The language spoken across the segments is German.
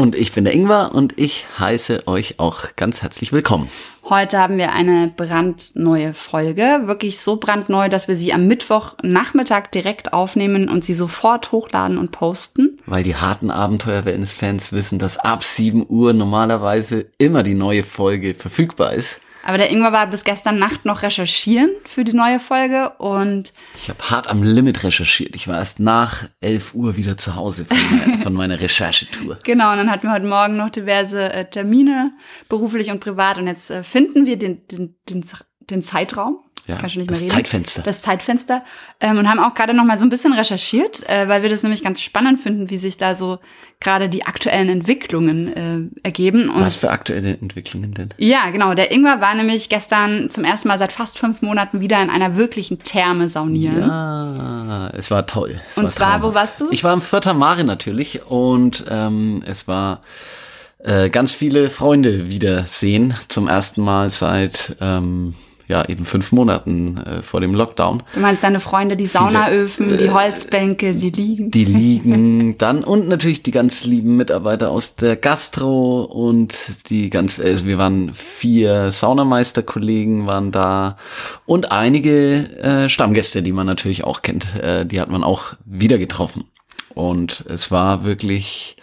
Und ich bin der Ingwer und ich heiße euch auch ganz herzlich willkommen. Heute haben wir eine brandneue Folge, wirklich so brandneu, dass wir sie am Mittwochnachmittag direkt aufnehmen und sie sofort hochladen und posten. Weil die harten Abenteuer-Wellness-Fans wissen, dass ab 7 Uhr normalerweise immer die neue Folge verfügbar ist. Aber der Ingwer war bis gestern Nacht noch recherchieren für die neue Folge und ich habe hart am Limit recherchiert. Ich war erst nach 11 Uhr wieder zu Hause von, meiner, von meiner Recherchetour. Genau, und dann hatten wir heute Morgen noch diverse äh, Termine, beruflich und privat. Und jetzt äh, finden wir den, den, den, den Zeitraum ja, Kann schon nicht das mehr reden. Zeitfenster. Das Zeitfenster. Ähm, und haben auch gerade noch mal so ein bisschen recherchiert, äh, weil wir das nämlich ganz spannend finden, wie sich da so gerade die aktuellen Entwicklungen äh, ergeben. Und Was für aktuelle Entwicklungen denn? Ja, genau. Der Ingwer war nämlich gestern zum ersten Mal seit fast fünf Monaten wieder in einer wirklichen Therme saunieren. Ja, es war toll. Es und war zwar, traumhaft. wo warst du? Ich war im Vierter Mare natürlich und ähm, es war äh, ganz viele Freunde wiedersehen. Zum ersten Mal seit ähm, ja eben fünf Monaten äh, vor dem Lockdown. Du meinst deine Freunde, die Saunaöfen, die Holzbänke, die liegen? Die liegen dann und natürlich die ganz lieben Mitarbeiter aus der Gastro und die ganz, also wir waren vier Saunameisterkollegen waren da und einige äh, Stammgäste, die man natürlich auch kennt, äh, die hat man auch wieder getroffen. Und es war wirklich,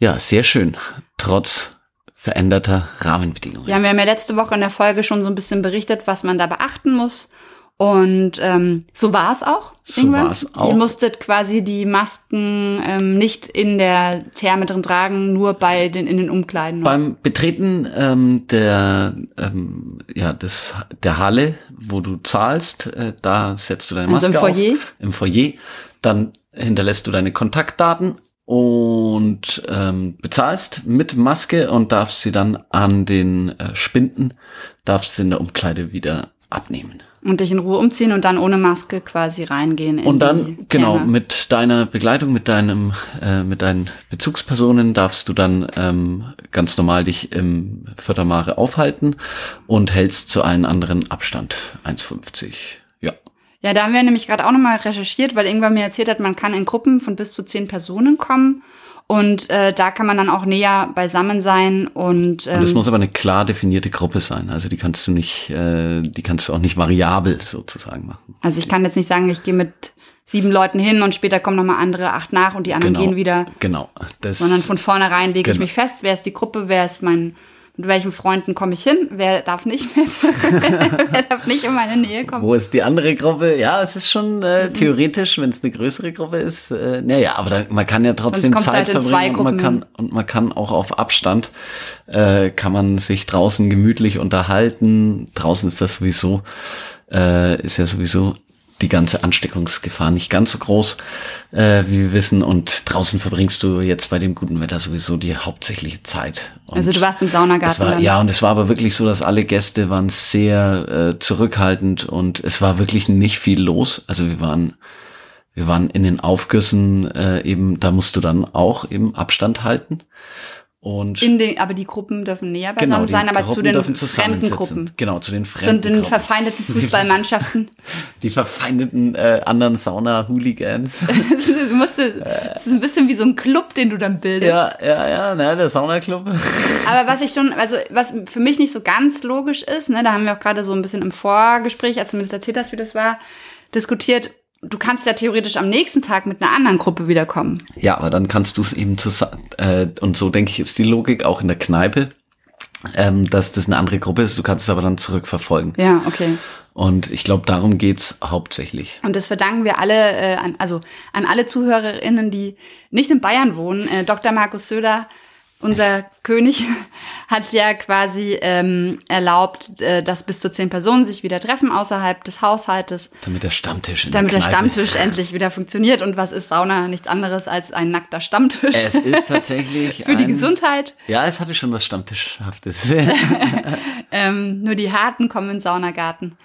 ja, sehr schön, trotz veränderter Rahmenbedingungen. Ja, wir haben ja letzte Woche in der Folge schon so ein bisschen berichtet, was man da beachten muss. Und ähm, so war es auch. So war es auch. Ihr musstet quasi die Masken ähm, nicht in der Therme drin tragen, nur bei den in den Umkleiden. Beim Betreten ähm, der ähm, ja des der Halle, wo du zahlst, äh, da setzt du deine Maske also im Foyer? auf. Im Foyer. Dann hinterlässt du deine Kontaktdaten und ähm, bezahlst mit Maske und darfst sie dann an den äh, Spinden, darfst sie in der Umkleide wieder abnehmen. Und dich in Ruhe umziehen und dann ohne Maske quasi reingehen. In und dann, genau, mit deiner Begleitung, mit deinem, äh, mit deinen Bezugspersonen darfst du dann ähm, ganz normal dich im Fördermare aufhalten und hältst zu allen anderen Abstand 1,50. Ja. Da haben wir nämlich gerade auch nochmal recherchiert, weil irgendwann mir erzählt hat, man kann in Gruppen von bis zu zehn Personen kommen. Und äh, da kann man dann auch näher beisammen sein und ähm, Und es muss aber eine klar definierte Gruppe sein. Also die kannst du nicht, äh, die kannst du auch nicht variabel sozusagen machen. also ich kann jetzt nicht sagen, ich gehe mit sieben Leuten hin und später kommen nochmal andere acht nach und die anderen Genau. gehen wieder, Genau. Das, sondern von vornherein lege ich Genau. mich fest, wer ist die Gruppe, wer ist mein, mit welchen Freunden komme ich hin, wer darf nicht mehr, wer darf nicht in meine Nähe kommen. Wo ist die andere Gruppe? Ja, es ist schon äh, theoretisch, wenn es eine größere Gruppe ist. Äh, naja, aber da, man kann ja trotzdem Zeit halt verbringen und man kann und man kann auch auf Abstand äh, kann man sich draußen gemütlich unterhalten. Draußen ist das sowieso äh, ist ja sowieso die ganze Ansteckungsgefahr nicht ganz so groß, äh, wie wir wissen. Und draußen verbringst du jetzt bei dem guten Wetter sowieso die hauptsächliche Zeit. Und Also du warst im Saunagarten. war, ja, und es war aber wirklich so, dass alle Gäste waren sehr äh, zurückhaltend und es war wirklich nicht viel los. Also wir waren, wir waren in den Aufgüssen äh, eben, da musst du dann auch eben Abstand halten. Und In den, aber die Gruppen dürfen näher beisammen genau, sein, aber zu Gruppen den dürfen fremden. Gruppen. Genau, zu den Zu fremden den Gruppen. verfeindeten Fußballmannschaften. Die verfeindeten äh, anderen Sauna-Hooligans. du musst, das ist ein bisschen wie so ein Club, den du dann bildest. ja, ja, ja, ne, der Saunaclub. Aber was ich schon, also was für mich nicht so ganz logisch ist, ne, da haben wir auch gerade so ein bisschen im Vorgespräch, als du mir das erzählt hast, wie das war, diskutiert. Du kannst ja theoretisch am nächsten Tag mit einer anderen Gruppe wiederkommen. Ja, aber dann kannst du es eben zusammen, äh, und so denke ich, ist die Logik auch in der Kneipe, ähm, dass das eine andere Gruppe ist, du kannst es aber dann zurückverfolgen. Ja, okay. Und ich glaube, darum geht's hauptsächlich. Und das verdanken wir alle, äh, an, also an alle ZuhörerInnen, die nicht in Bayern wohnen. Äh, Dr. Markus Söder, unser König, hat ja quasi ähm, erlaubt, äh, dass bis zu zehn Personen sich wieder treffen außerhalb des Haushaltes, Damit der Stammtisch in damit der der. Stammtisch endlich wieder funktioniert. Und was ist Sauna? Nichts anderes als ein nackter Stammtisch. Es ist tatsächlich Für die ein- Gesundheit. Ja, es hatte schon was Stammtischhaftes. Ähm, nur die Harten kommen in den Saunagarten.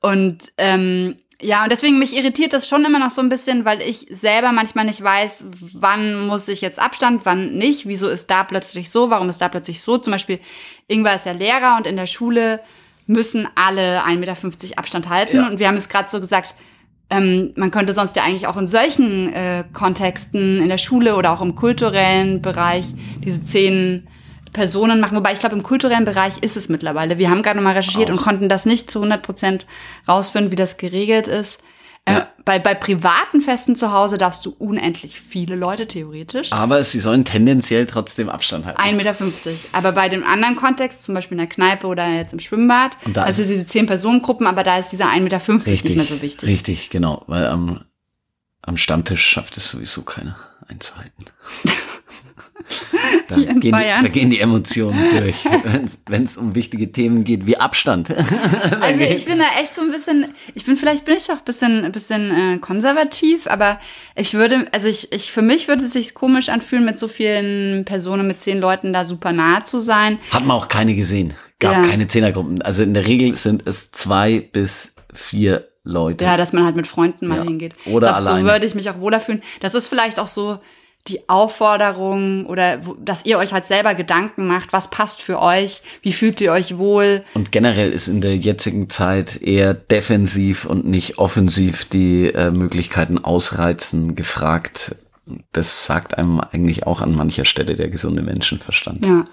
Und ähm, Ja, und deswegen mich irritiert das schon immer noch so ein bisschen, weil ich selber manchmal nicht weiß, wann muss ich jetzt Abstand, wann nicht. Wieso ist da plötzlich so? Warum ist da plötzlich so? Zum Beispiel, Ingwer ist ja Lehrer und in der Schule müssen alle 1,50 Meter Abstand halten. Ja. Und wir haben es gerade so gesagt, ähm, man könnte sonst ja eigentlich auch in solchen äh, Kontexten in der Schule oder auch im kulturellen Bereich diese zehn Personen machen. Wobei ich glaube, im kulturellen Bereich ist es mittlerweile. Wir haben gerade mal recherchiert Auch. und konnten das nicht zu 100 Prozent rausfinden, wie das geregelt ist. Äh, Ja. bei, bei privaten Festen zu Hause darfst du unendlich viele Leute theoretisch. Aber sie sollen tendenziell trotzdem Abstand halten. 1,50 Meter. Aber bei dem anderen Kontext, zum Beispiel in der Kneipe oder jetzt im Schwimmbad, also diese 10-Personen-Gruppen, aber da ist dieser 1,50 Meter nicht mehr so wichtig. Richtig, genau. Weil am, am Stammtisch schafft es sowieso keiner einzuhalten. Da gehen, die, da gehen die Emotionen durch, wenn es um wichtige Themen geht, wie Abstand. Also ich bin da echt so ein bisschen, ich bin vielleicht bin ich doch ein bisschen, ein bisschen äh, konservativ, aber ich würde, also ich, ich für mich würde es sich komisch anfühlen, mit so vielen Personen, mit zehn Leuten da super nah zu sein. Hat man auch keine gesehen. Gab Ja. keine Zehnergruppen. Also in der Regel sind es zwei bis vier Leute. Ja, dass man halt mit Freunden mal Ja. hingeht. Oder glaub, alleine. So würde ich mich auch wohler fühlen. Das ist vielleicht auch so die Aufforderung oder dass ihr euch halt selber Gedanken macht, was passt für euch, wie fühlt ihr euch wohl. Und generell ist in der jetzigen Zeit eher defensiv und nicht offensiv die äh, Möglichkeiten ausreizen gefragt. Das sagt einem eigentlich auch an mancher Stelle der gesunde Menschenverstand. Ja.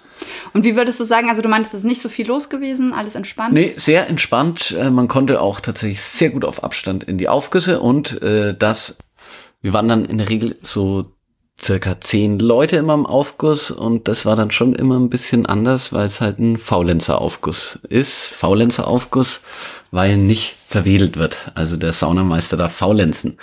Und wie würdest du sagen, also du meinst, es ist nicht so viel los gewesen, alles entspannt? Nee, sehr entspannt. Äh, Man konnte auch tatsächlich sehr gut auf Abstand in die Aufgüsse und äh, das, wir waren dann in der Regel so circa zehn Leute immer im Aufguss und das war dann schon immer ein bisschen anders, weil es halt ein Faulenzer-Aufguss ist. Faulenzer-Aufguss, weil nicht verwedelt wird. Also der Saunameister darf faulenzen.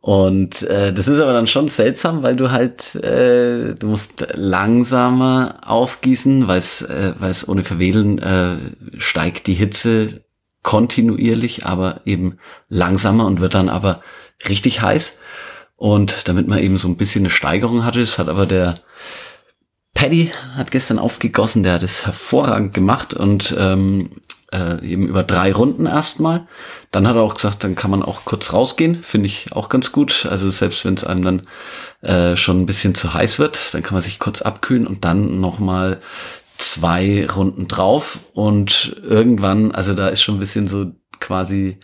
Und äh, das ist aber dann schon seltsam, weil du halt, äh, du musst langsamer aufgießen, weil es äh, weil es ohne Verwedeln äh, steigt die Hitze kontinuierlich, aber eben langsamer und wird dann aber richtig heiß. Und damit man eben so ein bisschen eine Steigerung hatte, es hat aber der Paddy hat gestern aufgegossen, der hat es hervorragend gemacht und ähm, äh, eben über drei Runden erstmal. Dann hat er auch gesagt, dann kann man auch kurz rausgehen, finde ich auch ganz gut. Also selbst wenn es einem dann äh, schon ein bisschen zu heiß wird, dann kann man sich kurz abkühlen und dann nochmal zwei Runden drauf und irgendwann, also da ist schon ein bisschen so quasi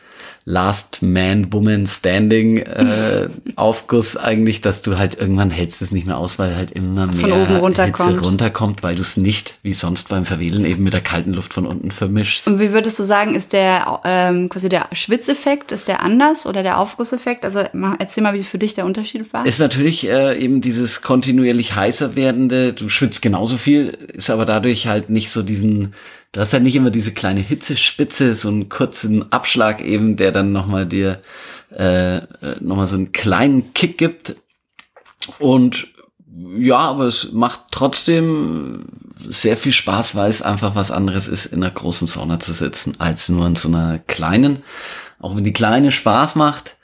Last Man Woman Standing äh, Aufguss eigentlich, dass du halt irgendwann hältst es nicht mehr aus, weil halt immer mehr Von oben runterkommt. Hitze runterkommt, weil du es nicht wie sonst beim Verwählen eben mit der kalten Luft von unten vermischst. Und wie würdest du sagen, ist der ähm, quasi der Schwitzeffekt, ist der anders oder der Aufgusseffekt? Also erzähl mal, wie für dich der Unterschied war. Ist natürlich äh, eben dieses kontinuierlich heißer werdende, du schwitzt genauso viel, ist aber dadurch halt nicht so diesen, du hast halt nicht immer diese kleine Hitzespitze, so einen kurzen Abschlag eben, der dann nochmal dir äh, nochmal so einen kleinen Kick gibt. Und ja, aber es macht trotzdem sehr viel Spaß, weil es einfach was anderes ist, in einer großen Sauna zu sitzen, als nur in so einer kleinen. Auch wenn die kleine Spaß macht,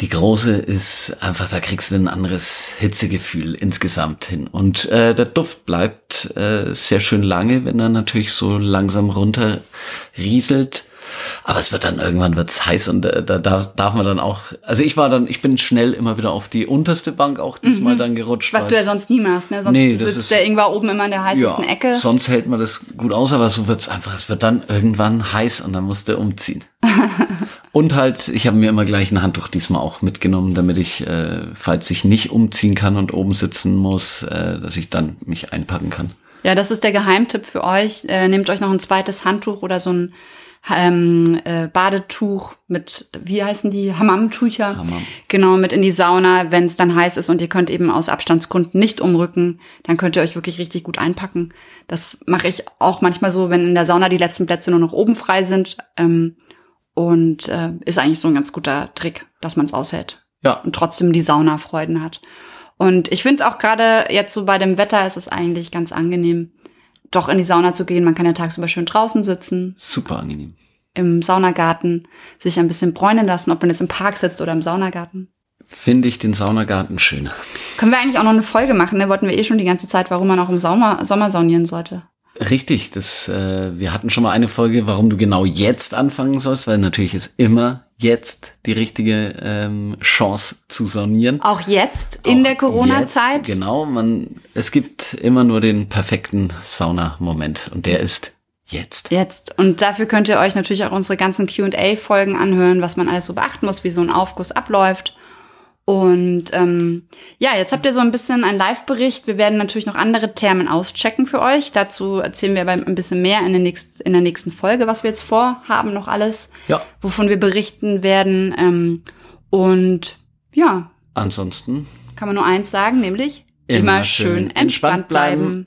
die große ist einfach, da kriegst du ein anderes Hitzegefühl insgesamt hin. Und äh, der Duft bleibt äh, sehr schön lange, wenn er natürlich so langsam runter rieselt. Aber es wird dann irgendwann wird's heiß und äh, da darf, darf man dann auch. Also ich war dann, ich bin schnell immer wieder auf die unterste Bank auch diesmal dann gerutscht. Mhm. Was du ja sonst nie machst, ne? Sonst Nee, das sitzt ist- der Ingwer oben immer in der heißesten Ecke. Sonst hält man das gut aus, aber so wird's einfach. Es wird dann irgendwann heiß und dann musst du umziehen. und halt, ich habe mir immer gleich ein Handtuch diesmal auch mitgenommen, damit ich, äh, falls ich nicht umziehen kann und oben sitzen muss, äh, dass ich dann mich einpacken kann. Ja, das ist der Geheimtipp für euch. Äh, nehmt euch noch ein zweites Handtuch oder so ein ähm, äh, Badetuch mit, wie heißen die, Hammam-Tücher. Hammam. Genau, mit in die Sauna, wenn es dann heiß ist und ihr könnt eben aus Abstandsgründen nicht umrücken, dann könnt ihr euch wirklich richtig gut einpacken. Das mache ich auch manchmal so, wenn in der Sauna die letzten Plätze nur noch oben frei sind. Ähm, und äh, ist eigentlich so ein ganz guter Trick, dass man es aushält Ja, und trotzdem die Sauna-Freuden hat. Und ich finde auch gerade jetzt so bei dem Wetter ist es eigentlich ganz angenehm, doch in die Sauna zu gehen. Man kann ja tagsüber schön draußen sitzen, super angenehm. im Saunagarten, sich ein bisschen bräunen lassen, ob man jetzt im Park sitzt oder im Saunagarten. Finde ich den Saunagarten schöner. Können wir eigentlich auch noch eine Folge machen? Ne? Wollten wir eh schon die ganze Zeit, warum man auch im Sommer, Sommer saunieren sollte. Richtig, das, äh, wir hatten schon mal eine Folge, warum du genau jetzt anfangen sollst, weil natürlich ist immer jetzt die richtige ähm, Chance zu saunieren. Auch jetzt in Auch der Corona-Zeit. Genau, man, es gibt immer nur den perfekten Sauna-Moment und der ist jetzt. Jetzt. Und dafür könnt ihr euch natürlich auch unsere ganzen QA-Folgen anhören, was man alles so beachten muss, wie so ein Aufguss abläuft. Und ähm, ja, jetzt habt ihr so ein bisschen einen Live-Bericht. Wir werden natürlich noch andere Termen auschecken für euch. Dazu erzählen wir aber ein bisschen mehr in der, nächsten, in der nächsten Folge, was wir jetzt vorhaben, noch alles, Ja. wovon wir berichten werden. Ähm, und ja, Ansonsten kann man nur eins sagen, nämlich Immer schön entspannt bleiben.